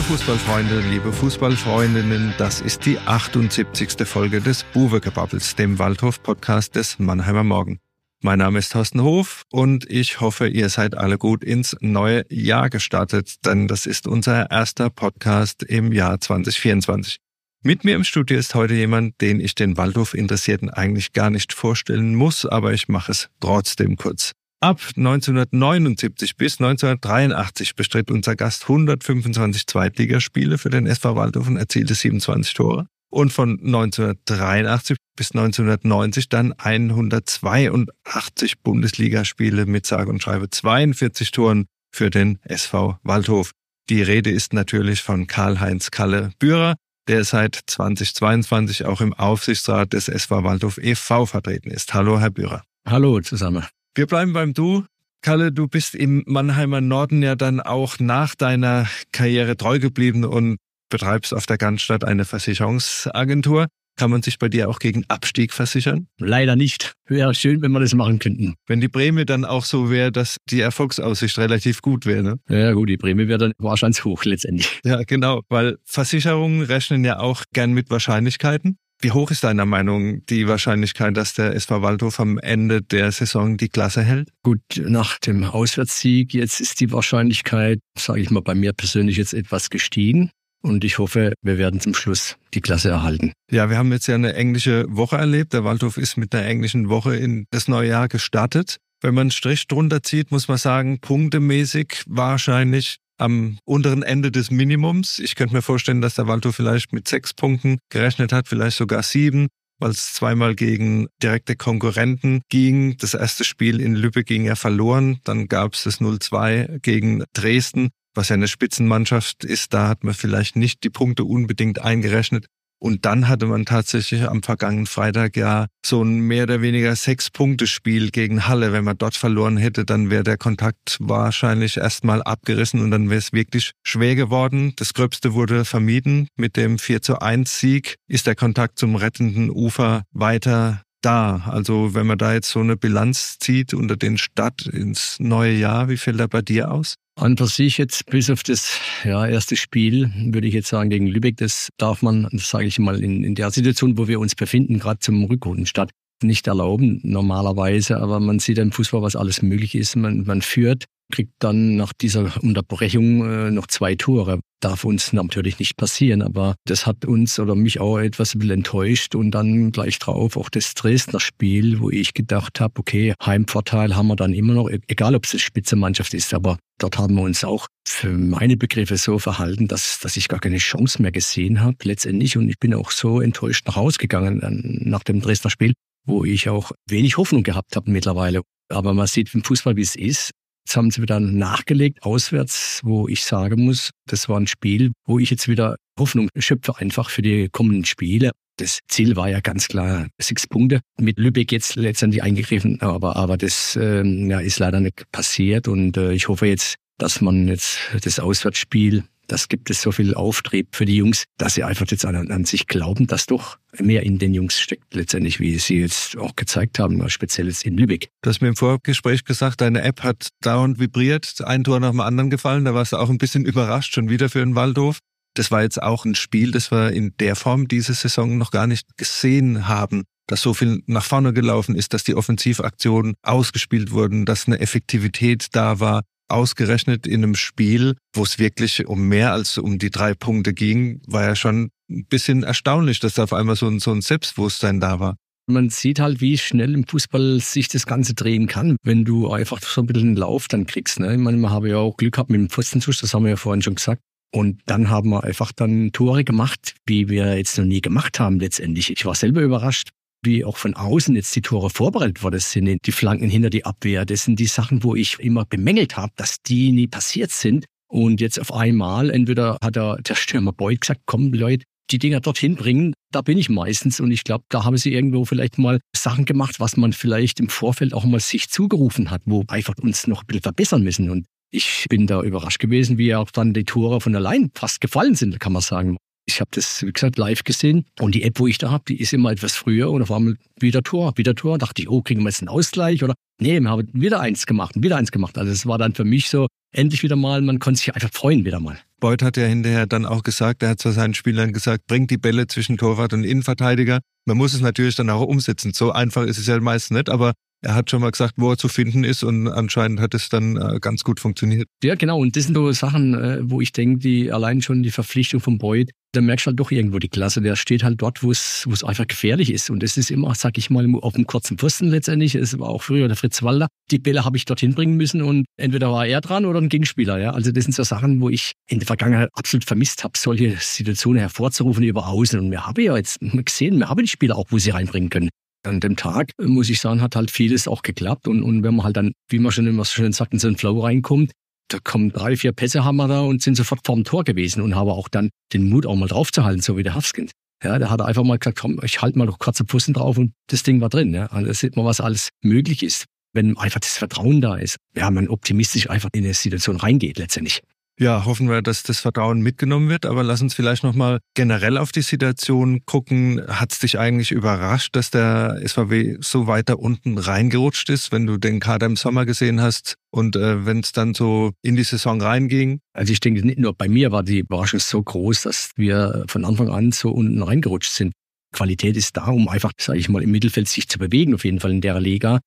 Liebe Fußballfreunde, liebe Fußballfreundinnen, das ist die 78. Folge des Buwegebabbels, dem Waldhof-Podcast des Mannheimer Morgen. Mein Name ist Thorsten Hof und ich hoffe, ihr seid alle gut ins neue Jahr gestartet, denn das ist unser erster Podcast im Jahr 2024. Mit mir im Studio ist heute jemand, den ich den Waldhof-Interessierten eigentlich gar nicht vorstellen muss, aber ich mache es trotzdem kurz. Ab 1979 bis 1983 bestritt unser Gast 125 Zweitligaspiele für den SV Waldhof und erzielte 27 Tore. Und von 1983 bis 1990 dann 182 Bundesligaspiele mit sage und schreibe 42 Toren für den SV Waldhof. Die Rede ist natürlich von Karl-Heinz Kalle Bührer, der seit 2022 auch im Aufsichtsrat des SV Waldhof e.V. vertreten ist. Hallo, Herr Bührer. Hallo zusammen. Wir bleiben beim Du. Kalle, du bist im Mannheimer Norden ja dann auch nach deiner Karriere treu geblieben und betreibst auf der Ganzstadt eine Versicherungsagentur. Kann man sich bei dir auch gegen Abstieg versichern? Leider nicht. Wäre schön, wenn wir das machen könnten. Wenn die Prämie dann auch so wäre, dass die Erfolgsaussicht relativ gut wäre. Ne? Ja gut, die Prämie wäre dann wahrscheinlich hoch letztendlich. Ja, genau, weil Versicherungen rechnen ja auch gern mit Wahrscheinlichkeiten. Wie hoch ist deiner Meinung die Wahrscheinlichkeit, dass der SV Waldhof am Ende der Saison die Klasse hält? Gut, nach dem Auswärtssieg jetzt ist die Wahrscheinlichkeit, sage ich mal, bei mir persönlich jetzt etwas gestiegen. Und ich hoffe, wir werden zum Schluss die Klasse erhalten. Ja, wir haben jetzt ja eine englische Woche erlebt. Der Waldhof ist mit einer englischen Woche in das neue Jahr gestartet. Wenn man einen Strich drunter zieht, muss man sagen, punktemäßig wahrscheinlich am unteren Ende des Minimums. Ich könnte mir vorstellen, dass der Waldhof vielleicht mit sechs Punkten gerechnet hat, vielleicht sogar sieben, weil es zweimal gegen direkte Konkurrenten ging. Das erste Spiel in Lübeck ging ja verloren. Dann gab es das 0-2 gegen Dresden, was ja eine Spitzenmannschaft ist. Da hat man vielleicht nicht die Punkte unbedingt eingerechnet. Und dann hatte man tatsächlich am vergangenen Freitag ja so ein mehr oder weniger Sechs-Punkte-Spiel gegen Halle. Wenn man dort verloren hätte, dann wäre der Kontakt wahrscheinlich erstmal abgerissen und dann wäre es wirklich schwer geworden. Das Gröbste wurde vermieden. Mit dem 4 zu 1 Sieg ist der Kontakt zum rettenden Ufer weiter da. Also wenn man da jetzt so eine Bilanz zieht unter den Stadt ins neue Jahr, wie fällt da bei dir aus? An für sich jetzt bis auf das ja, erste Spiel, würde ich jetzt sagen, gegen Lübeck, das darf man, sage ich mal, in, in der Situation, wo wir uns befinden, gerade zum Rückrundenstart, nicht erlauben normalerweise. Aber man sieht im Fußball, was alles möglich ist. Man, man führt kriegt dann nach dieser Unterbrechung äh, noch zwei Tore. Darf uns natürlich nicht passieren, aber das hat uns oder mich auch etwas enttäuscht und dann gleich drauf auch das Dresdner Spiel, wo ich gedacht habe, okay, Heimvorteil haben wir dann immer noch, e-, egal ob es eine Spitzenmannschaft ist, aber dort haben wir uns auch für meine Begriffe so verhalten, dass, dass ich gar keine Chance mehr gesehen habe letztendlich und ich bin auch so enttäuscht nach Hause gegangen nach dem Dresdner Spiel, wo ich auch wenig Hoffnung gehabt habe mittlerweile. Aber man sieht im Fußball, wie es ist. Jetzt haben sie wieder nachgelegt, auswärts, wo ich sagen muss, das war ein Spiel, wo ich jetzt wieder Hoffnung schöpfe, einfach für die kommenden Spiele. Das Ziel war ja ganz klar sechs Punkte. Mit Lübeck jetzt letztendlich eingegriffen, aber, aber das ähm, ja, ist leider nicht passiert. Und äh, ich hoffe jetzt, dass man jetzt das Auswärtsspiel das gibt es so viel Auftrieb für die Jungs, dass sie einfach jetzt an, an, sich glauben, dass doch mehr in den Jungs steckt, letztendlich, wie sie jetzt auch gezeigt haben, speziell jetzt in Lübeck. Du hast mir im Vorgespräch gesagt, deine App hat dauernd vibriert, ein Tor nach dem anderen gefallen, da warst du auch ein bisschen überrascht, schon wieder für den Waldhof. Das war jetzt auch ein Spiel, das wir in der Form diese Saison noch gar nicht gesehen haben dass so viel nach vorne gelaufen ist, dass die Offensivaktionen ausgespielt wurden, dass eine Effektivität da war ausgerechnet in einem Spiel, wo es wirklich um mehr als um die drei Punkte ging, war ja schon ein bisschen erstaunlich, dass da auf einmal so ein, so ein Selbstbewusstsein da war. Man sieht halt, wie schnell im Fußball sich das Ganze drehen kann, wenn du einfach so ein bisschen einen Lauf dann kriegst. Ne? Ich meine, man habe ja auch Glück gehabt mit dem Pfostenschuss, das haben wir ja vorhin schon gesagt. Und dann haben wir einfach dann Tore gemacht, wie wir jetzt noch nie gemacht haben letztendlich. Ich war selber überrascht, wie auch von außen jetzt die Tore vorbereitet worden sind, die Flanken hinter die Abwehr. Das sind die Sachen, wo ich immer bemängelt habe, dass die nie passiert sind. Und jetzt auf einmal, entweder hat der, der Stürmer Beuth gesagt, komm Leute, die Dinger dorthin bringen, da bin ich meistens. Und ich glaube, da haben sie irgendwo vielleicht mal Sachen gemacht, was man vielleicht im Vorfeld auch mal sich zugerufen hat, wo einfach uns noch ein bisschen verbessern müssen. Und ich bin da überrascht gewesen, wie auch dann die Tore von allein fast gefallen sind, kann man sagen. Ich habe das, wie gesagt, live gesehen. Und die App, wo ich da habe, die ist immer etwas früher und auf einmal wieder Tor, wieder Tor. Dachte ich, oh, kriegen wir jetzt einen Ausgleich? Oder nee, wir haben wieder eins gemacht und wieder eins gemacht. Also es war dann für mich so, endlich wieder mal, man konnte sich einfach freuen wieder mal. Boyd hat ja hinterher dann auch gesagt, er hat zu seinen Spielern gesagt, bringt die Bälle zwischen Torwart und Innenverteidiger. Man muss es natürlich dann auch umsetzen. So einfach ist es ja meist nicht, aber er hat schon mal gesagt, wo er zu finden ist und anscheinend hat es dann äh, ganz gut funktioniert. Ja, genau. Und das sind so Sachen, äh, wo ich denke, die allein schon die Verpflichtung von Boyd, da merkst du halt doch irgendwo die Klasse. Der steht halt dort, wo es, einfach gefährlich ist. Und das ist immer, sag ich mal, auf dem kurzen Pfosten letztendlich. Es war auch früher der Fritz Walder. Die Bälle habe ich dorthin bringen müssen und entweder war er dran oder ein Gegenspieler. Ja, also das sind so Sachen, wo ich in der Vergangenheit absolut vermisst habe, solche Situationen hervorzurufen über Außen. Und wir haben ja jetzt gesehen, wir haben die Spieler auch, wo sie reinbringen können an dem Tag, muss ich sagen, hat halt vieles auch geklappt. Und, und wenn man halt dann, wie man schon immer so schön sagt, in so einen Flow reinkommt, da kommen drei, vier Pässe haben wir da und sind sofort vorm Tor gewesen und haben auch dann den Mut auch mal draufzuhalten, so wie der Hafskind. Ja, der hat einfach mal gesagt, komm, ich halte mal noch kurze Pfussen drauf und das Ding war drin. Ja. Also da sieht man, was alles möglich ist, wenn einfach das Vertrauen da ist. Ja, man optimistisch einfach in eine Situation reingeht letztendlich. Ja, hoffen wir, dass das Vertrauen mitgenommen wird. Aber lass uns vielleicht nochmal generell auf die Situation gucken. Hat es dich eigentlich überrascht, dass der SVW so weiter unten reingerutscht ist, wenn du den Kader im Sommer gesehen hast und äh, wenn es dann so in die Saison reinging? Also ich denke, nicht nur bei mir war die Überraschung so groß, dass wir von Anfang an so unten reingerutscht sind. Qualität ist da, um einfach, sage ich mal, im Mittelfeld sich zu bewegen, auf jeden Fall in der Liga.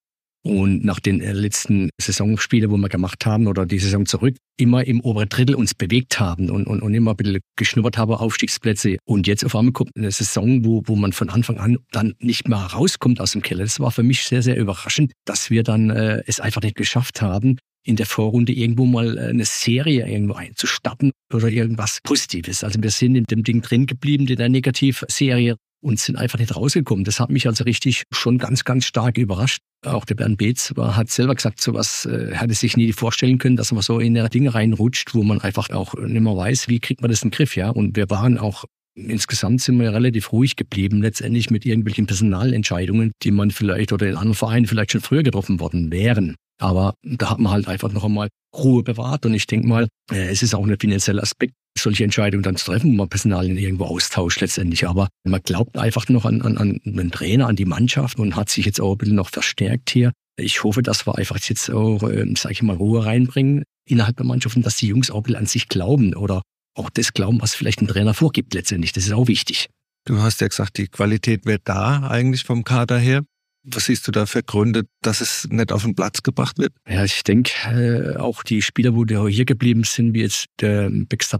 Und nach den äh, letzten Saisonspielen, wo wir gemacht haben, oder die Saison zurück, immer im oberen Drittel uns bewegt haben und, und, und immer ein bisschen geschnuppert haben, Aufstiegsplätze. Und jetzt auf einmal kommt eine Saison, wo, wo man von Anfang an dann nicht mehr rauskommt aus dem Keller. Das war für mich sehr, sehr überraschend, dass wir dann äh, es einfach nicht geschafft haben, in der Vorrunde irgendwo mal äh, eine Serie irgendwo einzustarten oder irgendwas Positives. Also wir sind in dem Ding drin geblieben, in der Negativserie und sind einfach nicht rausgekommen. Das hat mich also richtig schon ganz, ganz stark überrascht. Auch der Bernd Beetz war, hat selber gesagt, sowas äh, hatte sich nie vorstellen können, dass man so in der Dinge reinrutscht, wo man einfach auch nicht mehr weiß, wie kriegt man das in den Griff, ja. Und wir waren auch Insgesamt sind wir relativ ruhig geblieben, letztendlich mit irgendwelchen Personalentscheidungen, die man vielleicht oder in anderen Vereinen vielleicht schon früher getroffen worden wären. Aber da hat man halt einfach noch einmal Ruhe bewahrt und ich denke mal, äh, es ist auch ein finanzieller Aspekt, solche Entscheidungen dann zu treffen, wo man Personal irgendwo austauscht letztendlich. Aber man glaubt einfach noch an, an, an den Trainer, an die Mannschaft und hat sich jetzt auch ein bisschen noch verstärkt hier. Ich hoffe, dass wir einfach jetzt auch, äh, sage ich mal, Ruhe reinbringen innerhalb der Mannschaft und dass die Jungs auch ein bisschen an sich glauben oder auch das glauben, was vielleicht ein Trainer vorgibt letztendlich. Das ist auch wichtig. Du hast ja gesagt, die Qualität wird da eigentlich vom Kader her. Was siehst du da für Gründe, dass es nicht auf den Platz gebracht wird? Ja, ich denke, äh, auch die Spieler, wo die hier geblieben sind, wie jetzt der Baxter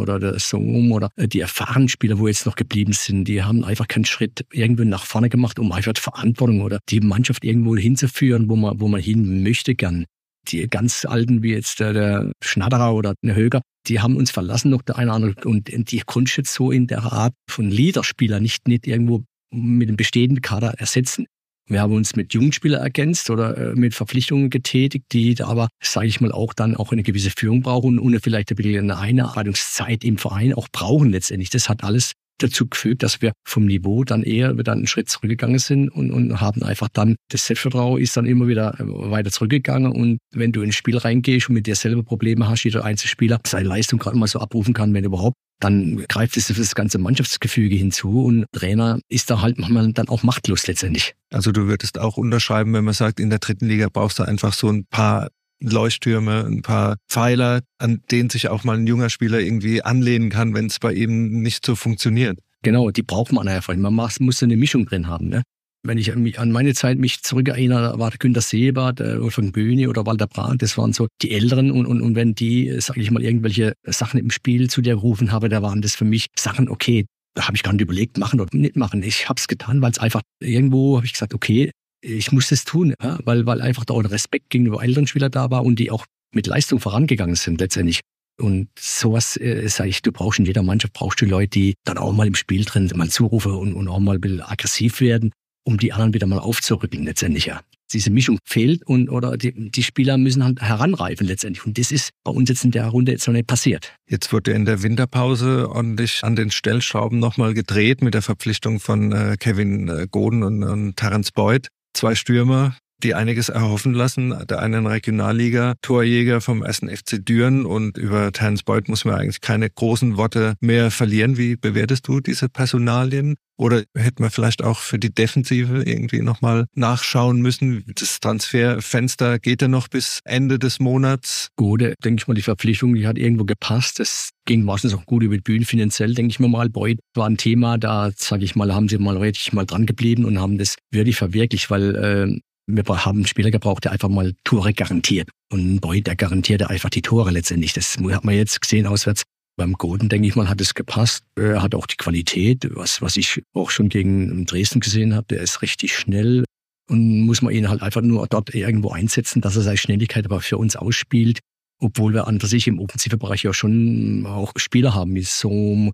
oder der Sohm oder äh, die erfahrenen Spieler, wo jetzt noch geblieben sind, die haben einfach keinen Schritt irgendwo nach vorne gemacht, um einfach Verantwortung oder die Mannschaft irgendwo hinzuführen, wo man, wo man hin möchte gern. Die ganz Alten, wie jetzt der, der Schnatterer oder der Höger, die haben uns verlassen, noch der eine oder andere. Und die konnte jetzt so in der Art von Leaderspieler nicht, nicht irgendwo mit dem bestehenden Kader ersetzen. Wir haben uns mit Jugendspielern ergänzt oder äh, mit Verpflichtungen getätigt, die aber, sage ich mal, auch dann auch eine gewisse Führung brauchen und vielleicht ein bisschen eine Einarbeitungszeit im Verein auch brauchen letztendlich. Das hat alles dazu gefügt, dass wir vom Niveau dann eher wieder einen Schritt zurückgegangen sind und, und haben einfach dann, das Selbstvertrauen ist dann immer wieder äh, weiter zurückgegangen und wenn du ins Spiel reingehst und mit dir selber Probleme hast, jeder Einzelspieler seine Leistung gerade mal so abrufen kann, wenn überhaupt, dann greift es das ganze Mannschaftsgefüge hinzu und Trainer ist da halt manchmal dann auch machtlos letztendlich. Also du würdest auch unterschreiben, wenn man sagt, in der dritten Liga brauchst du einfach so ein paar Leuchttürme, ein paar Pfeiler, an denen sich auch mal ein junger Spieler irgendwie anlehnen kann, wenn es bei ihm nicht so funktioniert. Genau, die braucht man einfach. Man muss eine Mischung drin haben. Ne? Wenn ich an meine Zeit mich zurückerinnere, war Günter Seebert, Wolfgang Böhni oder Walter Brandt, das waren so die Älteren und, und, und wenn die, sage ich mal, irgendwelche Sachen im Spiel zu dir gerufen habe, da waren das für mich Sachen, okay, da habe ich gar nicht überlegt, machen oder nicht machen. Ich habe es getan, weil es einfach irgendwo, habe ich gesagt, okay, ich muss das tun, ja, weil, weil einfach da auch ein Respekt gegenüber älteren Spielern da war und die auch mit Leistung vorangegangen sind letztendlich. Und sowas, äh, sage ich, du brauchst in jeder Mannschaft, brauchst du Leute, die dann auch mal im Spiel drin mal zurufen und, und auch mal ein bisschen aggressiv werden um die anderen wieder mal aufzurücken letztendlich ja. Diese Mischung fehlt und oder die, die Spieler müssen halt heranreifen letztendlich. Und das ist bei uns jetzt in der Runde jetzt noch nicht passiert. Jetzt wurde in der Winterpause ordentlich an den Stellschrauben nochmal gedreht mit der Verpflichtung von äh, Kevin äh, Goden und, und Terence Boyd. Zwei Stürmer, die einiges erhoffen lassen. Der einen Regionalliga-Torjäger vom ersten FC Düren und über Terence Boyd muss man eigentlich keine großen Worte mehr verlieren. Wie bewertest du diese Personalien? Oder hätte man vielleicht auch für die Defensive irgendwie nochmal nachschauen müssen? Das Transferfenster geht ja noch bis Ende des Monats. Gut, denke ich mal, die Verpflichtung, die hat irgendwo gepasst. Das ging meistens auch gut über die Bühne finanziell, denke ich mir mal. Boyd war ein Thema, da sage ich mal, haben sie mal richtig mal dran geblieben und haben das wirklich verwirklicht, weil äh, wir haben einen Spieler gebraucht, der einfach mal Tore garantiert. Und Boyd, der garantierte einfach die Tore letztendlich. Das hat man jetzt gesehen auswärts. Beim Golden, denke ich mal, hat es gepasst. Er hat auch die Qualität, was, was ich auch schon gegen Dresden gesehen habe. Der ist richtig schnell und muss man ihn halt einfach nur dort irgendwo einsetzen, dass er seine Schnelligkeit aber für uns ausspielt. Obwohl wir an für sich im offensiven Bereich ja schon auch Spieler haben, wie so.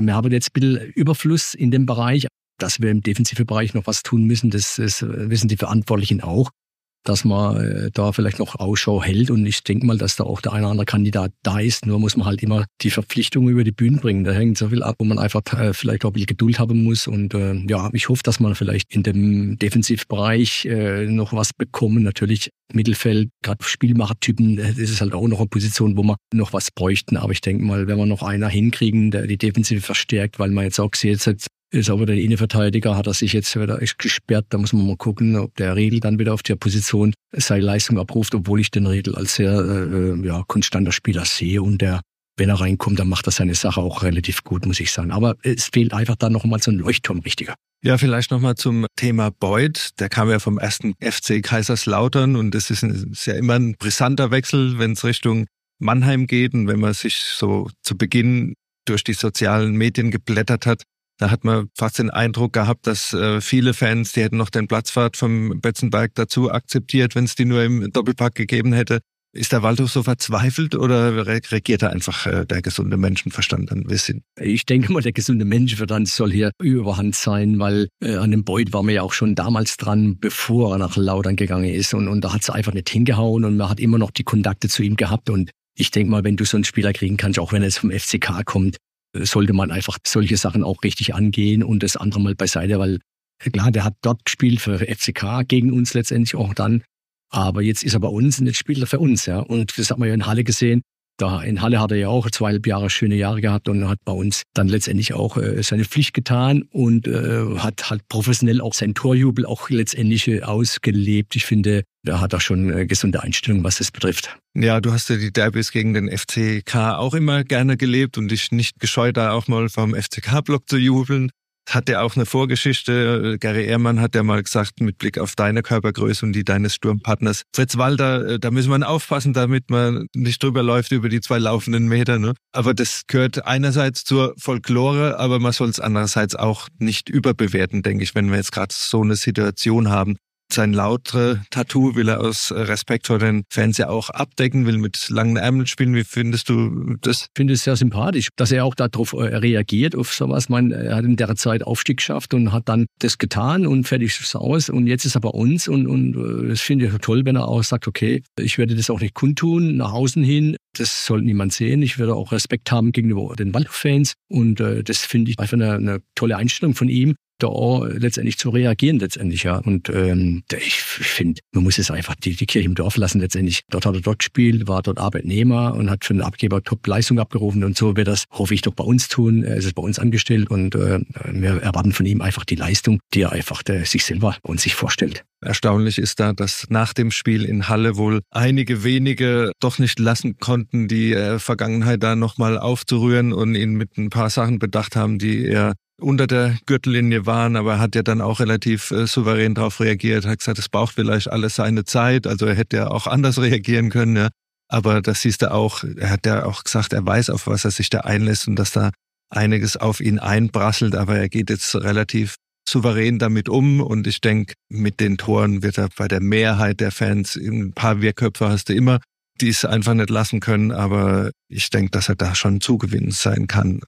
Wir haben jetzt ein bisschen Überfluss in dem Bereich, dass wir im defensiven Bereich noch was tun müssen, das, das wissen die Verantwortlichen auch, dass man äh, da vielleicht noch Ausschau hält. Und ich denke mal, dass da auch der eine oder andere Kandidat da ist. Nur muss man halt immer die Verpflichtungen über die Bühne bringen. Da hängt so viel ab, wo man einfach äh, vielleicht auch ein bisschen Geduld haben muss. Und äh, ja, ich hoffe, dass man vielleicht in dem Defensivbereich äh, noch was bekommen. Natürlich Mittelfeld, gerade Spielmachertypen, das ist halt auch noch eine Position, wo wir noch was bräuchten. Aber ich denke mal, wenn wir noch einer hinkriegen, der die Defensive verstärkt, weil man jetzt auch sieht, jetzt ist aber der Innenverteidiger, hat er sich jetzt wieder gesperrt. Da muss man mal gucken, ob der Riedel dann wieder auf der Position seine Leistung abruft, obwohl ich den Riedel als sehr äh, ja, konstanter Spieler sehe und der wenn er reinkommt, dann macht er seine Sache auch relativ gut, muss ich sagen. Aber es fehlt einfach dann nochmal so ein Leuchtturm richtiger. Ja, vielleicht nochmal zum Thema Beuth. Der kam ja vom ersten FC Kaiserslautern und das ist, ist ja immer ein brisanter Wechsel, wenn es Richtung Mannheim geht und wenn man sich so zu Beginn durch die sozialen Medien geblättert hat, da hat man fast den Eindruck gehabt, dass äh, viele Fans, die hätten noch den Platzfahrt vom Betzenberg dazu akzeptiert, wenn es die nur im Doppelpack gegeben hätte. Ist der Waldhof so verzweifelt oder regiert da einfach äh, der gesunde Menschenverstand ein bisschen? Ich denke mal, der gesunde Menschenverstand soll hier überhand sein, weil äh, an dem Beut war man ja auch schon damals dran, bevor er nach Laudern gegangen ist. Und, und da hat es einfach nicht hingehauen und man hat immer noch die Kontakte zu ihm gehabt. Und ich denke mal, wenn du so einen Spieler kriegen kannst, auch wenn er jetzt vom FCK kommt, sollte man einfach solche Sachen auch richtig angehen und das andere mal beiseite, weil klar, der hat dort gespielt für FCK gegen uns letztendlich auch dann. Aber jetzt ist er bei uns und jetzt spielt er für uns, ja. Und das hat man ja in Halle gesehen. Da in Halle hat er ja auch zweieinhalb Jahre schöne Jahre gehabt und hat bei uns dann letztendlich auch äh, seine Pflicht getan und äh, hat halt professionell auch seinen Torjubel auch letztendlich äh, ausgelebt. Ich finde, da hat er schon äh, gesunde Einstellung, was das betrifft. Ja, du hast ja die Derbys gegen den FCK auch immer gerne gelebt und dich nicht gescheut, da auch mal vom FCK-Block zu jubeln hat ja auch eine Vorgeschichte. Gary Ehrmann hat ja mal gesagt, mit Blick auf deine Körpergröße und die deines Sturmpartners Fritz Walter, äh, da müssen wir aufpassen, damit man nicht drüber läuft über die zwei laufenden Meter. Ne? Aber das gehört einerseits zur Folklore, aber man soll es andererseits auch nicht überbewerten, denke ich, wenn wir jetzt gerade so eine Situation haben. Sein lautere Tattoo will er aus Respekt vor den Fans ja auch abdecken, will mit langen Ärmeln spielen. Wie findest du das? Ich finde es sehr sympathisch, dass er auch darauf äh, reagiert, auf sowas. Man, er hat in der Zeit Aufstieg geschafft und hat dann das getan und fertig ist aus. Und jetzt ist er bei uns und, und äh, das finde ich toll, wenn er auch sagt, okay, ich werde das auch nicht kundtun, nach außen hin. Das soll niemand sehen. Ich werde auch Respekt haben gegenüber den Waldhof-Fans. Und äh, das finde ich einfach eine, eine tolle Einstellung von ihm da letztendlich zu reagieren letztendlich ja. Und ähm, ich finde man muss es einfach die, die Kirche im Dorf lassen letztendlich. Dort hat er dort gespielt war dort Arbeitnehmer und hat für den Abgeber Top Leistung abgerufen und so wird das hoffe ich doch bei uns tun. Er ist bei uns angestellt und äh, wir erwarten von ihm einfach die Leistung die er einfach der, sich selber und sich vorstellt. Erstaunlich ist da, dass nach dem Spiel in Halle wohl einige wenige doch nicht lassen konnten, die äh, Vergangenheit da nochmal aufzurühren und ihn mit ein paar Sachen bedacht haben, die er unter der Gürtellinie waren, aber er hat ja dann auch relativ äh, souverän darauf reagiert, hat gesagt, es braucht vielleicht alles seine Zeit, also er hätte ja auch anders reagieren können, ja. Aber das siehst du auch, er hat ja auch gesagt, er weiß, auf was er sich da einlässt und dass da einiges auf ihn einprasselt, aber er geht jetzt relativ souverän damit um und ich denke, mit den Toren wird er bei der Mehrheit der Fans, ein paar Wehrköpfe hast du immer, die es einfach nicht lassen können, aber ich denke, dass er da schon zugewinnend sein kann.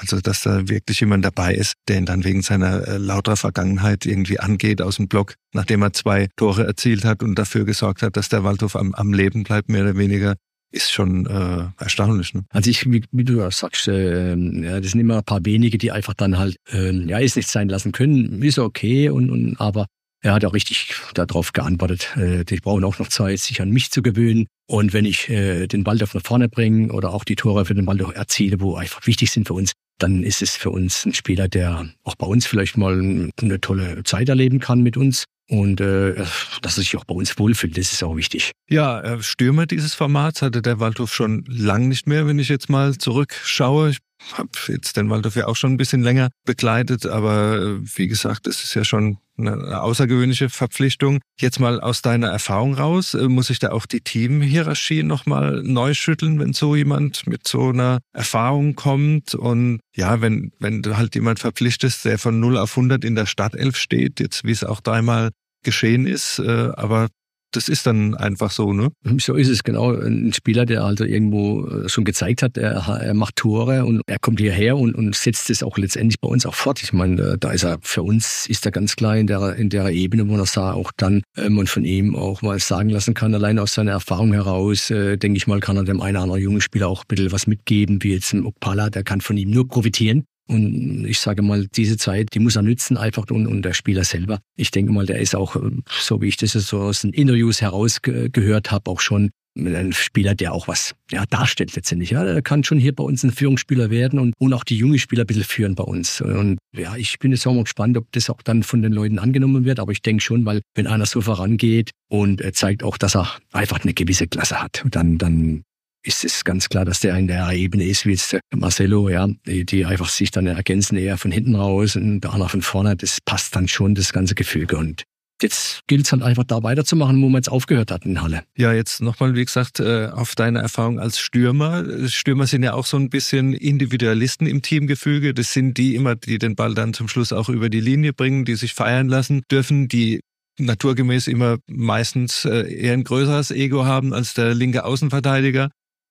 Also, dass da wirklich jemand dabei ist, der ihn dann wegen seiner äh, lauter Vergangenheit irgendwie angeht aus dem Block, nachdem er zwei Tore erzielt hat und dafür gesorgt hat, dass der Waldhof am, am Leben bleibt, mehr oder weniger ist schon äh, erstaunlich. Ne? Also ich, wie, wie du sagst, äh, ja, das sind immer ein paar wenige, die einfach dann halt, äh, ja, es nicht sein lassen können, ist okay, und, und aber er hat auch richtig darauf geantwortet. Äh, die brauchen auch noch Zeit, sich an mich zu gewöhnen. Und wenn ich äh, den Waldorf nach vorne bringe oder auch die Tore für den Waldorf erziele, wo einfach wichtig sind für uns, dann ist es für uns ein Spieler, der auch bei uns vielleicht mal eine tolle Zeit erleben kann mit uns und äh, dass er sich auch bei uns wohlfühlt, das ist auch wichtig. Ja, äh, Stürmer dieses Formats hatte der Waldhof schon lang nicht mehr, wenn ich jetzt mal zurückschaue. Ich habe jetzt den Waldhof ja auch schon ein bisschen länger begleitet, aber äh, wie gesagt, das ist ja schon eine außergewöhnliche Verpflichtung. Jetzt mal aus deiner Erfahrung raus, äh, muss ich da auch die Teamhierarchie nochmal neu schütteln, wenn so jemand mit so einer Erfahrung kommt und ja, wenn, wenn du halt jemand verpflichtest, der von 0 auf 100 in der Startelf steht, jetzt wie es auch dreimal geschehen ist, äh, aber das ist dann einfach so, ne? So ist es genau. Ein Spieler, der also irgendwo äh, schon gezeigt hat, er, er macht Tore und er kommt hierher und, und setzt es auch letztendlich bei uns auch fort. Ich meine, da ist er für uns ist er ganz klar in der in der Ebene, wo er sah auch dann ähm, und von ihm auch mal sagen lassen kann, allein aus seiner Erfahrung heraus, äh, denke ich mal, kann er dem einen oder anderen jungen Spieler auch ein bisschen was mitgeben, wie jetzt ein Okpala, der kann von ihm nur profitieren. Und ich sage mal, diese Zeit, die muss er nützen einfach und, und der Spieler selber. Ich denke mal, der ist auch, so wie ich das so aus den Interviews herausgehört habe, auch schon ein Spieler, der auch was ja, darstellt letztendlich. Ja, der kann schon hier bei uns ein Führungsspieler werden und, und auch die jungen Spieler ein bisschen führen bei uns. Und ja, ich bin jetzt auch mal gespannt, ob das auch dann von den Leuten angenommen wird. Aber ich denke schon, weil wenn einer so vorangeht und er zeigt auch, dass er einfach eine gewisse Klasse hat, dann, dann ist es ganz klar, dass der in der Ebene ist, wie jetzt der Marcelo, ja, die, die einfach sich dann ergänzen, eher von hinten raus und der andere von vorne. Das passt dann schon, das ganze Gefüge. Und jetzt gilt es halt einfach da weiterzumachen, wo man jetzt aufgehört hat in Halle. Ja, jetzt nochmal, wie gesagt, äh, auf deine Erfahrung als Stürmer. Stürmer sind ja auch so ein bisschen Individualisten im Teamgefüge. Das sind die immer, die den Ball dann zum Schluss auch über die Linie bringen, die sich feiern lassen dürfen, die naturgemäß immer meistens äh, eher ein größeres Ego haben als der linke Außenverteidiger.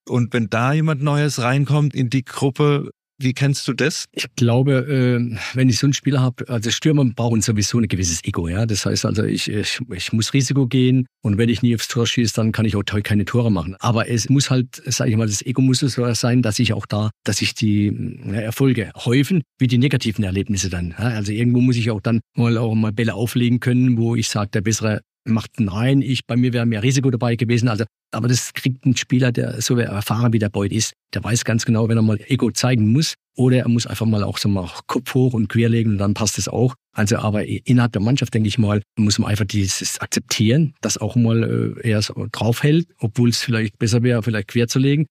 Und wenn da jemand Neues reinkommt in die Gruppe, wie kennst du das? Ich glaube, äh, wenn ich so einen Spieler habe, also Stürmer brauchen sowieso ein gewisses Ego, ja. Das heißt also, ich, ich, ich muss Risiko gehen und wenn ich nie aufs Tor schieße, dann kann ich auch keine Tore machen. Aber es muss halt, sage ich mal, das Ego muss so sein, dass ich auch da, dass ich die Erfolge häufen, wie die negativen Erlebnisse dann. Also irgendwo muss ich auch dann mal auch mal Bälle auflegen können, wo ich sage, der bessere macht nein, ich, bei mir wäre mehr Risiko dabei gewesen. Also, aber das kriegt ein Spieler, der so erfahren wie der Beut ist, der weiß ganz genau, wenn er mal Ego zeigen muss, oder er muss einfach mal auch so mal Kopf hoch und querlegen und dann passt es auch. Also, aber innerhalb der Mannschaft, denke ich mal, muss man einfach dieses akzeptieren, dass auch mal äh, er so draufhält, obwohl es vielleicht besser wäre, vielleicht quer zu legen.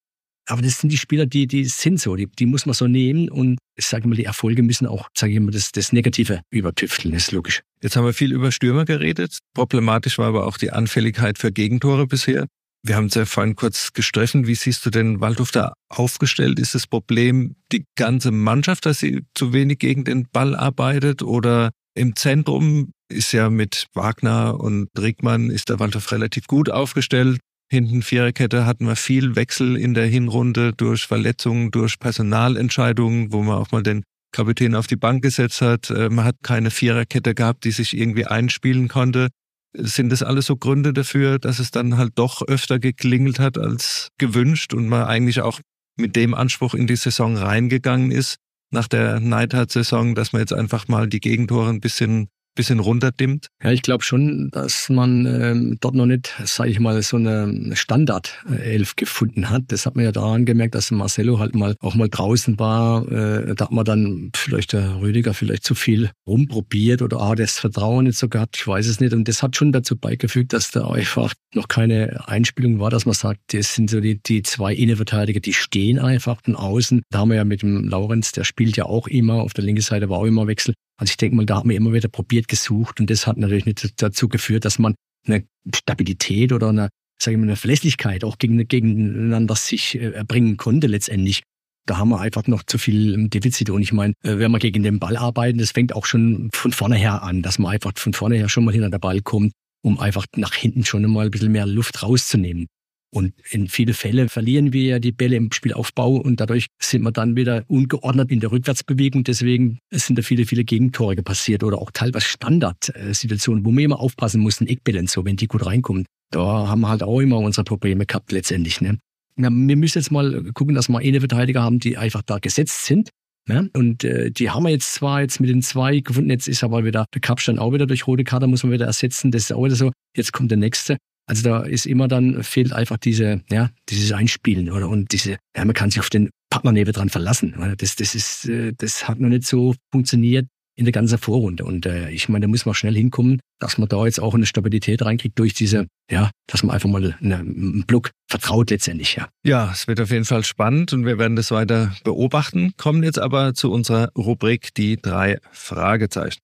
Aber das sind die Spieler, die, die sind so, die, die muss man so nehmen und ich sage mal, die Erfolge müssen auch, sage ich mal, das, das Negative übertüfteln, ist logisch. Jetzt haben wir viel über Stürmer geredet. Problematisch war aber auch die Anfälligkeit für Gegentore bisher. Wir haben es ja vorhin kurz gestriffen. Wie siehst du denn Waldhof da aufgestellt? Ist das Problem die ganze Mannschaft, dass sie zu wenig gegen den Ball arbeitet? Oder im Zentrum ist ja mit Wagner und Rickmann ist der Waldhof relativ gut aufgestellt. Hinten Viererkette hatten wir viel Wechsel in der Hinrunde durch Verletzungen, durch Personalentscheidungen, wo man auch mal den Kapitän auf die Bank gesetzt hat. Äh, man hat keine Viererkette gehabt, die sich irgendwie einspielen konnte. Sind das alles so Gründe dafür, dass es dann halt doch öfter geklingelt hat als gewünscht und man eigentlich auch mit dem Anspruch in die Saison reingegangen ist, nach der Neidhardt-Saison, dass man jetzt einfach mal die Gegentore ein bisschen bisschen runterdimmt? Ja, ich glaube schon, dass man ähm, dort noch nicht, sage ich mal, so eine Standard-Elf gefunden hat. Das hat man ja daran gemerkt, dass Marcelo halt mal auch mal draußen war. Äh, da hat man dann vielleicht der Rüdiger vielleicht zu viel rumprobiert oder ah, das Vertrauen nicht so gehabt. Ich weiß es nicht. Und das hat schon dazu beigefügt, dass da einfach noch keine Einspielung war, dass man sagt, das sind so die, die zwei Innenverteidiger, die stehen einfach von außen. Da haben wir ja mit dem Laurenz, der spielt ja auch immer, auf der linken Seite war auch immer Wechsel. Also ich denke mal, da hat man immer wieder probiert, gesucht und das hat natürlich nicht dazu geführt, dass man eine Stabilität oder eine, sage ich mal, eine Verlässlichkeit auch gegen, gegeneinander sich äh, erbringen konnte letztendlich. Da haben wir einfach noch zu viel Defizite. Und ich meine, äh, wenn wir gegen den Ball arbeiten, das fängt auch schon von vorne her an, dass man einfach von vorne her schon mal hinter der Ball kommt, um einfach nach hinten schon mal ein bisschen mehr Luft rauszunehmen. Und in viele Fälle verlieren wir ja die Bälle im Spielaufbau und dadurch sind wir dann wieder ungeordnet in der Rückwärtsbewegung. Deswegen sind da viele, viele Gegentore passiert oder auch teilweise Standardsituationen, wo wir immer aufpassen mussten, Eckbälle und so, wenn die gut reinkommen. Da haben wir halt auch immer unsere Probleme gehabt letztendlich. Ne? Ja, wir müssen jetzt mal gucken, dass wir eine Verteidiger haben, die einfach da gesetzt sind Ja? Und äh, die haben wir jetzt zwar jetzt mit den zwei gefunden, jetzt ist aber wieder der Kapstein auch wieder durch rote Karte, muss man wieder ersetzen. Das ist auch wieder so. Jetzt kommt der nächste. Also da ist immer dann, fehlt einfach diese, ja, dieses Einspielen oder und diese, ja, man kann sich auf den Partner neben dran verlassen. Das, das ist, äh, das hat noch nicht so funktioniert in der ganzen Vorrunde. Und äh, ich meine, da muss man schnell hinkommen, dass man da jetzt auch eine Stabilität reinkriegt durch diese, ja, dass man einfach mal eine, einen Block vertraut letztendlich, ja. Ja, es wird auf jeden Fall spannend und wir werden das weiter beobachten. Kommen jetzt aber zu unserer Rubrik die drei Fragezeichen.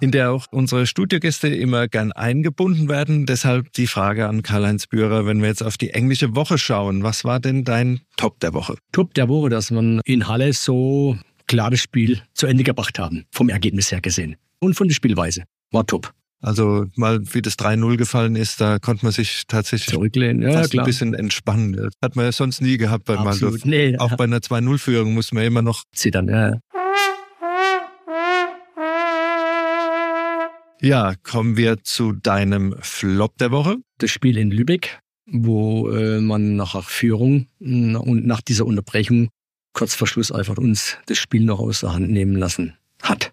In der auch unsere Studiogäste immer gern eingebunden werden. Deshalb die Frage an Karl-Heinz Bührer, wenn wir jetzt auf die englische Woche schauen, was war denn dein Top der Woche? Top der Woche, dass man in Halle so klares Spiel zu Ende gebracht haben, vom Ergebnis her gesehen. Und von der Spielweise. War top. Also mal wie das 3-0 gefallen ist, da konnte man sich tatsächlich zurücklehnen, ja, fast klar. ein bisschen entspannen. Das hat man ja sonst nie gehabt bei Absolut. Nee, Auch bei einer 2-0-Führung muss man immer noch zittern. Ja. Ja, kommen wir zu deinem Flop der Woche. Das Spiel in Lübeck, wo äh, man nach Führung und nach dieser Unterbrechung kurz vor Schluss einfach uns das Spiel noch aus der Hand nehmen lassen hat.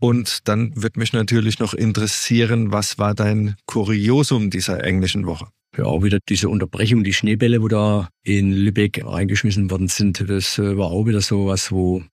Und dann wird mich natürlich noch interessieren, was war dein Kuriosum dieser englischen Woche? Ja, auch wieder diese Unterbrechung, die Schneebälle, wo da in Lübeck reingeschmissen worden sind, das äh, war auch wieder so was, wo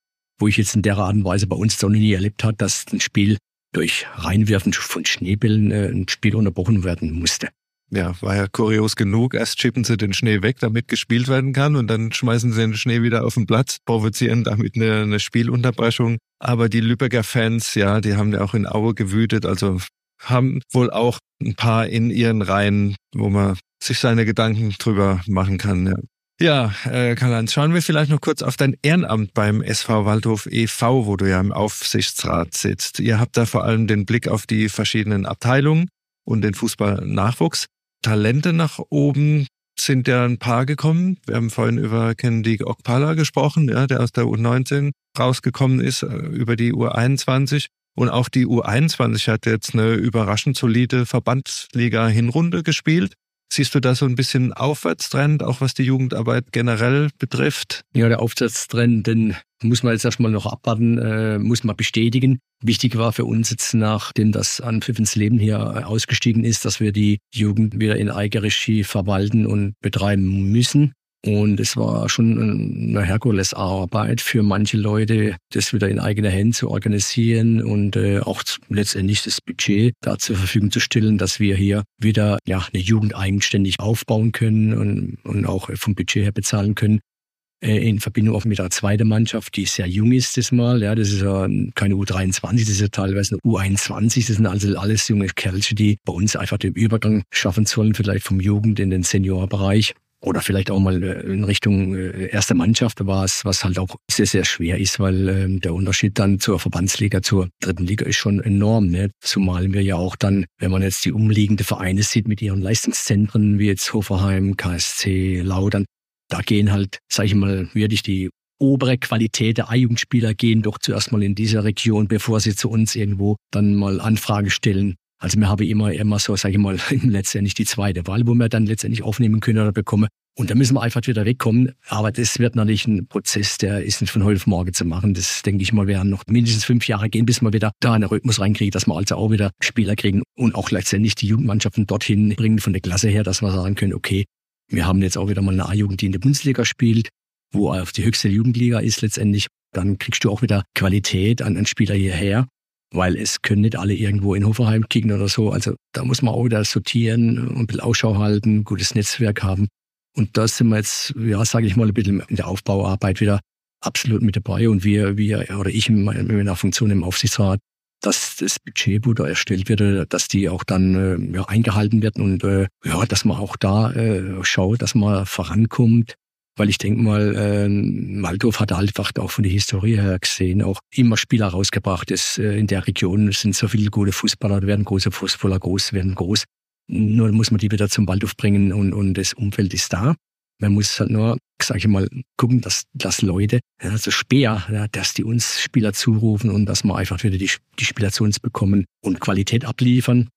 wo ich jetzt in der Art und Weise bei uns noch nie erlebt habe, dass ein Spiel durch Reinwerfen von Schneebällen äh, ein Spiel unterbrochen werden musste. Ja, war ja kurios genug. Erst chippen sie den Schnee weg, damit gespielt werden kann, und dann schmeißen sie den Schnee wieder auf den Platz, provozieren damit eine, eine Spielunterbrechung. Aber die Lübecker Fans, ja, die haben ja auch in Aue gewütet, also haben wohl auch ein paar in ihren Reihen, wo man sich seine Gedanken drüber machen kann. Ja. Ja, äh, Karl-Heinz, schauen wir vielleicht noch kurz auf dein Ehrenamt beim SV Waldhof e.V., wo du ja im Aufsichtsrat sitzt. Ihr habt da vor allem den Blick auf die verschiedenen Abteilungen und den Fußballnachwuchs. Talente nach oben sind ja ein paar gekommen. Wir haben vorhin über Kennedy Okpala gesprochen, ja, der aus der U19 rausgekommen ist, äh, über die U21. Und auch die U21 hat jetzt eine überraschend solide Verbandsliga-Hinrunde gespielt. Siehst du da so ein bisschen Aufwärtstrend, auch was die Jugendarbeit generell betrifft? Ja, der Aufwärtstrend, den muss man jetzt erstmal noch abwarten, äh, muss man bestätigen. Wichtig war für uns jetzt, nachdem das Anpfiff ins Leben hier ausgestiegen ist, dass wir die Jugend wieder in Eigenregie verwalten und betreiben müssen. Und es war schon eine Herkulesarbeit für manche Leute, das wieder in eigener Hände zu organisieren und äh, auch letztendlich das Budget da zur Verfügung zu stellen, dass wir hier wieder ja, eine Jugend eigenständig aufbauen können und, und auch vom Budget her bezahlen können äh, in Verbindung auch mit der zweiten Mannschaft, die sehr jung ist das Mal. Ja, das ist ja keine U23, das ist ja teilweise eine U21. Das sind also alles junge Kerlchen, die bei uns einfach den Übergang schaffen sollen, vielleicht vom Jugend in den Seniorbereich oder vielleicht auch mal äh, in Richtung äh, erste Mannschaft war es, was halt auch sehr, sehr schwer ist, weil ähm, der Unterschied dann zur Verbandsliga, zur dritten Liga ist schon enorm. Ne? Zumal wir ja auch dann, wenn man jetzt die umliegende Vereine sieht mit ihren Leistungszentren, wie jetzt Hoferheim, KSC, Laudern, da gehen halt, sage ich mal, wirklich die obere Qualität der A-Jugendspieler gehen doch zuerst mal in diese Region, bevor sie zu uns irgendwo dann mal Anfrage stellen also wir haben immer, immer so, sage ich mal, letztendlich die zweite Wahl, wo wir dann letztendlich aufnehmen können oder bekommen. Und da müssen wir einfach wieder wegkommen. Aber das wird natürlich ein Prozess, der ist nicht von heute auf morgen zu machen. Das denke ich mal, werden noch mindestens fünf Jahre gehen, bis wir wieder da einen Rhythmus reinkriegen, dass wir also auch wieder Spieler kriegen und auch letztendlich die Jugendmannschaften dorthin bringen von der Klasse her, dass wir sagen können, okay, wir haben jetzt auch wieder mal eine A-Jugend, die in der Bundesliga spielt, wo auf die höchste Jugendliga ist letztendlich. Dann kriegst du auch wieder Qualität an, an Spieler hierher weil es können nicht alle irgendwo in Hoferheim kicken oder so. Also da muss man auch wieder sortieren und ein bisschen Ausschau halten, gutes Netzwerk haben. Und da sind wir jetzt, ja, sage ich mal, ein bisschen in der Aufbauarbeit wieder absolut mit dabei. Und wir, wir oder ich in meiner Funktion im Aufsichtsrat, dass das Budget, wo da erstellt wird, dass die auch dann äh, ja, eingehalten werden und äh, ja, dass man auch da äh, schaut, dass man vorankommt weil ich denke mal, äh, Waldorf hat einfach auch von der Historie her gesehen auch immer Spieler rausgebracht. Es, äh, in der Region sind so viele gute Fußballer, werden große Fußballer groß, werden groß. Nur muss man die wieder zum Waldorf bringen und, und das Umfeld ist da. Man muss halt nur, sage ich mal, gucken, dass, dass Leute, ja, so Speer, ja, dass die uns Spieler zurufen und dass wir einfach wieder die, die Spieler zu uns bekommen und Qualität abliefern.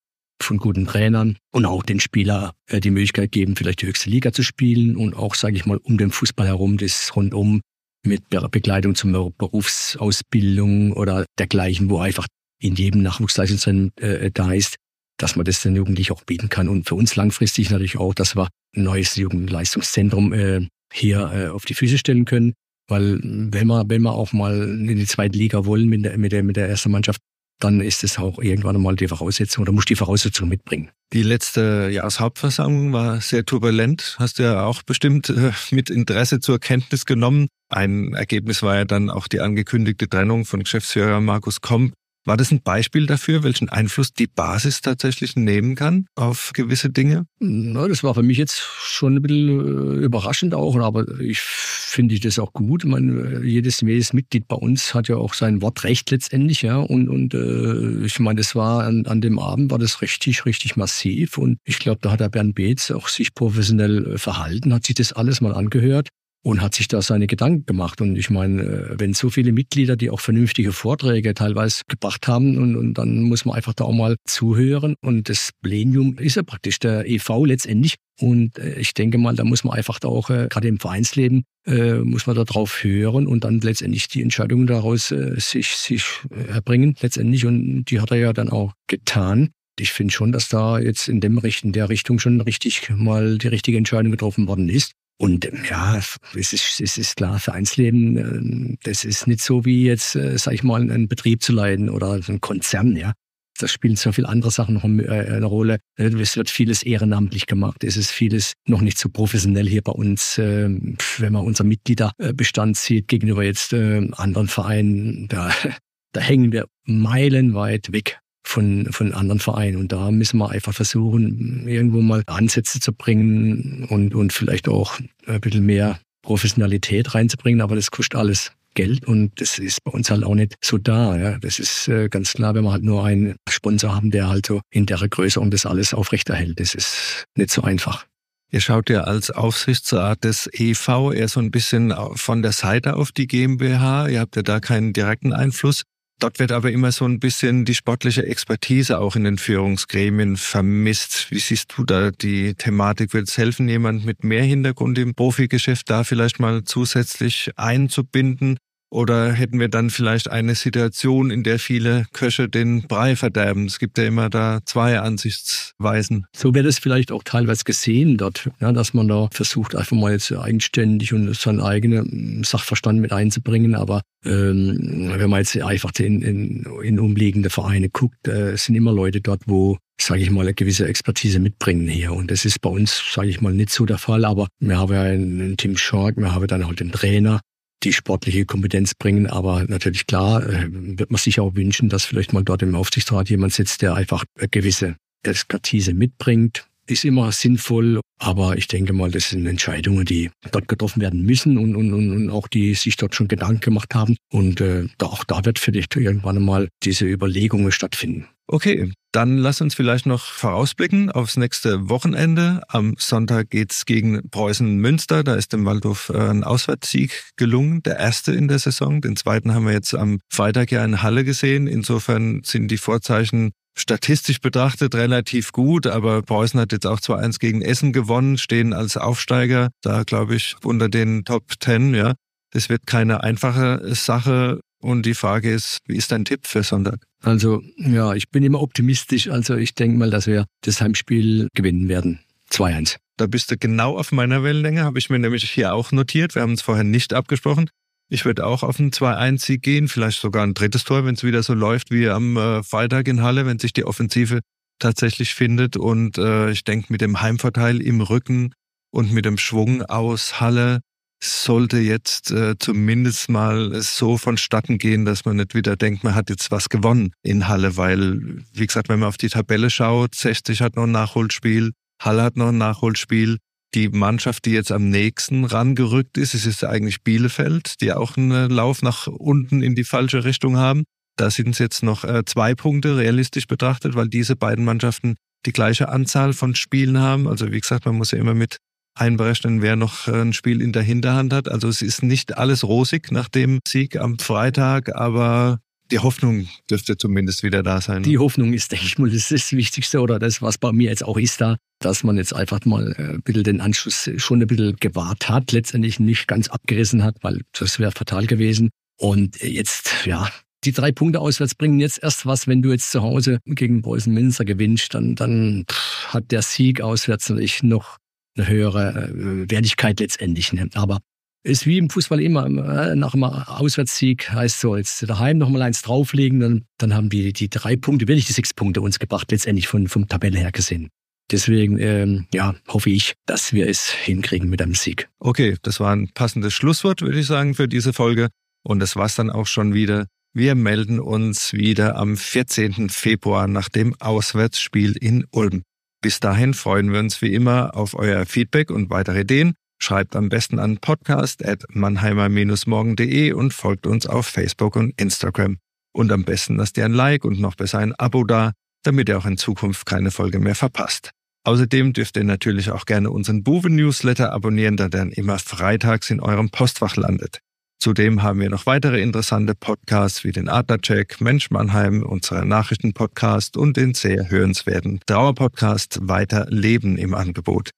Von guten Trainern und auch den Spieler äh, die Möglichkeit geben, vielleicht die höchste Liga zu spielen und auch, sage ich mal, um den Fußball herum das rundum mit Begleitung zur Berufsausbildung oder dergleichen, wo einfach in jedem Nachwuchsleistungszentrum äh, da ist, dass man das den Jugendlichen auch bieten kann. Und für uns langfristig natürlich auch, dass wir ein neues Jugendleistungszentrum äh, hier äh, auf die Füße stellen können. Weil wenn wir, wenn wir auch mal in die zweite Liga wollen mit der, mit der, mit der ersten Mannschaft, dann ist es auch irgendwann einmal die Voraussetzung oder muss die Voraussetzung mitbringen. Die letzte Jahreshauptversammlung war sehr turbulent. Hast du ja auch bestimmt äh, mit Interesse zur Kenntnis genommen. Ein Ergebnis war ja dann auch die angekündigte Trennung von Geschäftsführer Markus Komp war das ein Beispiel dafür, welchen Einfluss die Basis tatsächlich nehmen kann auf gewisse Dinge? Na, das war für mich jetzt schon ein bisschen äh, überraschend auch, aber ich finde das auch gut. Ich meine, jedes, jedes Mitglied bei uns hat ja auch sein Wortrecht letztendlich, ja. Und, und äh, ich meine, das war an, an dem Abend war das richtig, richtig massiv. Und ich glaube, da hat der Bernd Beetz auch sich professionell äh, verhalten, hat sich das alles mal angehört und hat sich da seine Gedanken gemacht. Und ich meine, äh, wenn so viele Mitglieder, die auch vernünftige Vorträge teilweise gebracht haben, und, und dann muss man einfach da auch mal zuhören. Und das Plenum ist ja praktisch der EV letztendlich. Und äh, ich denke mal, da muss man einfach da auch, äh, gerade im Vereinsleben, muss man da drauf hören und dann letztendlich die Entscheidungen daraus sich, sich erbringen, letztendlich. Und die hat er ja dann auch getan. Ich finde schon, dass da jetzt in, dem, in der Richtung schon richtig mal die richtige Entscheidung getroffen worden ist. Und ähm, ja, es ist, es ist klar, Vereinsleben, ähm, das ist nicht so wie jetzt, äh, sag ich mal, einen Betrieb zu leiten oder ein Konzern, ja. Da spielen so viele andere Sachen noch äh, eine Rolle. Äh, es wird vieles ehrenamtlich gemacht. Es ist vieles noch nicht so professionell hier bei uns. Ähm, wenn man unser Mitgliederbestand sieht gegenüber jetzt anderen Vereinen, da, da hängen wir meilenweit weg von, von anderen Vereinen. Und da müssen wir einfach versuchen, irgendwo mal Ansätze zu bringen und, und vielleicht auch ein bisschen mehr Professionalität reinzubringen. Aber das kostet alles Geld und das ist bei uns halt auch nicht so da. Ja. Das ist äh, ganz klar, wenn wir halt nur einen Sponsor haben, der halt so in der Größe und das alles aufrechterhält. Das ist nicht so einfach. Ihr schaut ja als Aufsichtsrat des EV eher so ein bisschen von der Seite auf die GmbH. Ihr habt ja da keinen direkten Einfluss. Dort wird aber immer so ein bisschen die sportliche Expertise auch in den Führungsgremien vermisst. Wie siehst du da die Thematik? Wird es helfen, jemand mit mehr Hintergrund im Profigeschäft da vielleicht mal zusätzlich einzubinden? Oder hätten wir dann vielleicht eine Situation, in der viele Köche den Brei verderben? Es gibt ja immer da zwei Ansichtsweisen. So wird es vielleicht auch teilweise gesehen dort, ja, dass man da versucht, einfach mal jetzt eigenständig und seinen eigenen Sachverstand mit einzubringen. Aber ähm, wenn man jetzt einfach in, in, in umliegende Vereine guckt, äh, sind immer Leute dort, wo sage ich mal, eine gewisse Expertise mitbringen hier. Und das ist bei uns, sage ich mal, nicht so der Fall. Aber wir haben ja einen Tim Schork, wir haben dann halt den Trainer, die sportliche Kompetenz bringen. Aber natürlich klar, äh, wird man sich auch wünschen, dass vielleicht mal dort im Aufsichtsrat jemand sitzt, der einfach gewisse Expertise mitbringt. Ist immer sinnvoll, aber ich denke mal, das sind Entscheidungen, die dort getroffen werden müssen und, und, und auch die sich dort schon Gedanken gemacht haben. Und äh, auch da wird vielleicht irgendwann mal diese Überlegungen stattfinden. Okay, dann lass uns vielleicht noch vorausblicken aufs nächste Wochenende. Am Sonntag geht's gegen Preußen Münster. Da ist dem Waldhof äh, ein Auswärtssieg gelungen, der erste in der Saison. Den zweiten haben wir jetzt am Freitag ja in Halle gesehen. Insofern sind die Vorzeichen statistisch betrachtet relativ gut, aber Preußen hat jetzt auch 2-1 gegen Essen gewonnen, stehen als Aufsteiger da, glaube ich, unter den Top 10, ja. Das wird keine einfache Sache. Und die Frage ist, wie ist dein Tipp für Sonntag? Also, ja, ich bin immer optimistisch. Also, ich denke mal, dass wir das Heimspiel gewinnen werden. 2-1. Da bist du genau auf meiner Wellenlänge, habe ich mir nämlich hier auch notiert. Wir haben es vorher nicht abgesprochen. Ich würde auch auf einen 2-1-Sieg gehen, vielleicht sogar ein drittes Tor, wenn es wieder so läuft wie am äh, Freitag in Halle, wenn sich die Offensive tatsächlich findet. Und äh, ich denke, mit dem Heimvorteil im Rücken und mit dem Schwung aus Halle sollte jetzt äh, zumindest mal so vonstatten gehen, dass man nicht wieder denkt, man hat jetzt was gewonnen in Halle, weil, wie gesagt, wenn man auf die Tabelle schaut, 60 hat noch ein Nachholspiel, Halle hat noch ein Nachholspiel. Die Mannschaft, die jetzt am nächsten rangerückt ist, ist jetzt eigentlich Bielefeld, die auch einen Lauf nach unten in die falsche Richtung haben. Da sind es jetzt noch äh, zwei Punkte realistisch betrachtet, weil diese beiden Mannschaften die gleiche Anzahl von Spielen haben. Also wie gesagt, man muss ja immer mit einberechnen, wer noch ein Spiel in der Hinterhand hat. Also es ist nicht alles rosig nach dem Sieg am Freitag, aber die Hoffnung dürfte zumindest wieder da sein. Die Hoffnung ist, denke ich mal, das, das Wichtigste oder das, was bei mir jetzt auch ist da, dass man jetzt einfach mal äh, ein bisschen den Anschluss schon ein bisschen gewahrt hat, letztendlich nicht ganz abgerissen hat, weil das wäre fatal gewesen. Und jetzt, ja, die drei Punkte auswärts bringen jetzt erst was, wenn du jetzt zu Hause gegen Preußen Münster gewinnst, dann, dann hat der Sieg auswärts natürlich noch eine höhere äh, Wertigkeit letztendlich. Ne? Aber ist wie im Fußball immer, äh, nach einem Auswärtssieg heißt so, jetzt daheim nochmal eins drauflegen, dann, dann haben die, die drei Punkte, wenn nicht die sechs Punkte uns gebracht, letztendlich von, vom Tabelle her gesehen. Deswegen, ähm, ja, hoffe ich, dass wir es hinkriegen mit einem Sieg. Okay, das war ein passendes Schlusswort, würde ich sagen, für diese Folge. Und das war's dann auch schon wieder. Wir melden uns wieder am 14. Februar nach dem Auswärtsspiel in Ulm. Bis dahin freuen wir uns wie immer auf euer Feedback und weitere Ideen. Schreibt am besten an podcast.mannheimer-morgen.de und folgt uns auf Facebook und Instagram. Und am besten lasst ihr ein Like und noch besser ein Abo da, damit ihr auch in Zukunft keine Folge mehr verpasst. Außerdem dürft ihr natürlich auch gerne unseren Buwe-Newsletter abonnieren, da der immer freitags in eurem Postfach landet. Zudem haben wir noch weitere interessante Podcasts wie den Adlercheck, Mensch Mannheim, unser Nachrichtenpodcast und den sehr hörenswerten Trauerpodcast Weiter Leben im Angebot.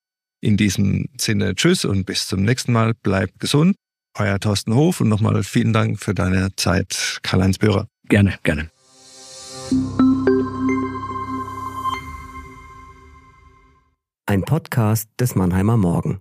In diesem Sinne Tschüss und bis zum nächsten Mal. Bleibt gesund. Euer Thorsten Hof und nochmal vielen Dank für deine Zeit, Karl-Heinz Böhrer. Gerne, gerne. Ein Podcast des Mannheimer Morgen.